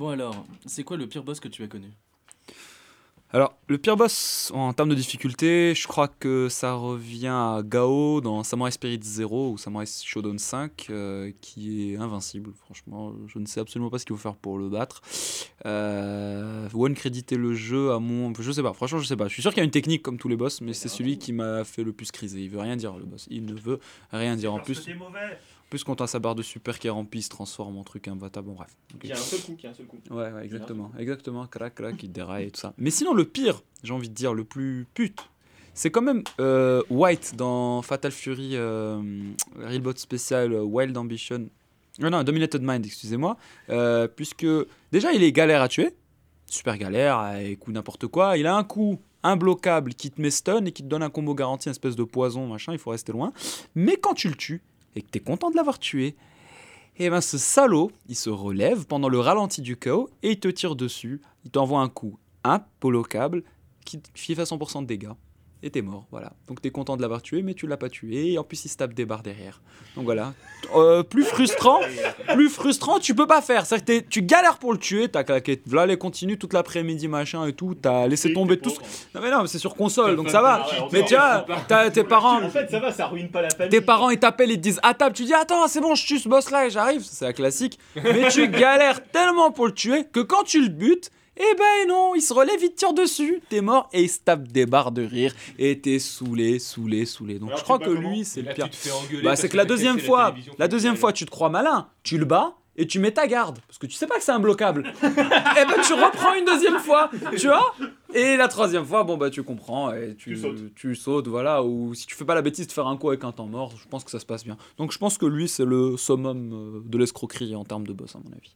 Bon alors, c'est quoi le pire boss que tu as connu? Alors, le pire boss en termes de difficulté, je crois que ça revient à Gao dans Samurai Spirit 0 ou Samurai Shodown 5, euh, qui est invincible. Franchement, je ne sais absolument pas ce qu'il faut faire pour le battre. Euh, one créditer le jeu à mon. Je sais pas, franchement, je sais pas. Je suis sûr qu'il y a une technique comme tous les boss, mais c'est celui qui m'a fait le plus criser. Il veut rien dire, le boss. Il ne veut rien dire. En plus, plus quand on a sa barre de super qui est remplie, il se transforme en truc imbattable. Bon, bref. Ok. Qui a un seul coup, qui a un seul coup. Ouais, ouais, exactement, exactement, crac, crac, il déraille et tout ça. Mais sinon, le pire, j'ai envie de dire, le plus pute, c'est quand même euh, White dans Fatal Fury euh, Realbot Special euh, Wild Ambition. Non, non, Dominated Mind, excusez-moi. Euh, puisque déjà, il est galère à tuer, super galère, avec coup n'importe quoi. Il a un coup imbloquable qui te met stun et qui te donne un combo garanti, une espèce de poison, machin, il faut rester loin. Mais quand tu le tues et que tu es content de l'avoir tué, et ben ce salaud, il se relève pendant le ralenti du chaos et il te tire dessus. Il t'envoie un coup impolocable qui te fait à 100% de dégâts. Et t'es mort, voilà. Donc t'es content de l'avoir tué, mais tu l'as pas tué. Et en plus, il se tape des barres derrière. Donc voilà. Euh, plus frustrant, plus frustrant, tu peux pas faire. C'est-à-dire que t'es- tu galères pour le tuer, t'as claqué. Voilà, les continue toute l'après-midi, machin et tout. T'as laissé tomber tout. ce- Non, mais non, mais c'est sur console, donc ça va. Ah Mais tu vois, c'est t'as- tes parents. En fait, ça va, ça ruine pas la famille. Tes parents ils t'appellent, ils te disent à table, tu dis attends c'est bon je tue ce boss là et j'arrive, c'est la classique. Mais tu galères tellement pour le tuer que quand tu le butes, eh ben non, il se relève, il te tire dessus, t'es mort et il se tape des barres de rire et t'es saoulé, saoulé, saulé. Donc Alors, je crois que lui c'est le pire. Bah c'est que que la deuxième fois, la deuxième fois tu te crois malin, tu le bats et tu mets ta garde parce que tu sais pas que c'est imbloquable. et ben tu reprends une deuxième fois, tu vois Et la troisième fois, bon bah tu comprends et tu, Tu sautes. tu sautes, voilà. Ou si tu fais pas la bêtise de faire un coup avec un temps mort, je pense que ça se passe bien. Donc je pense que lui c'est le summum euh, de l'escroquerie en termes de boss à mon avis.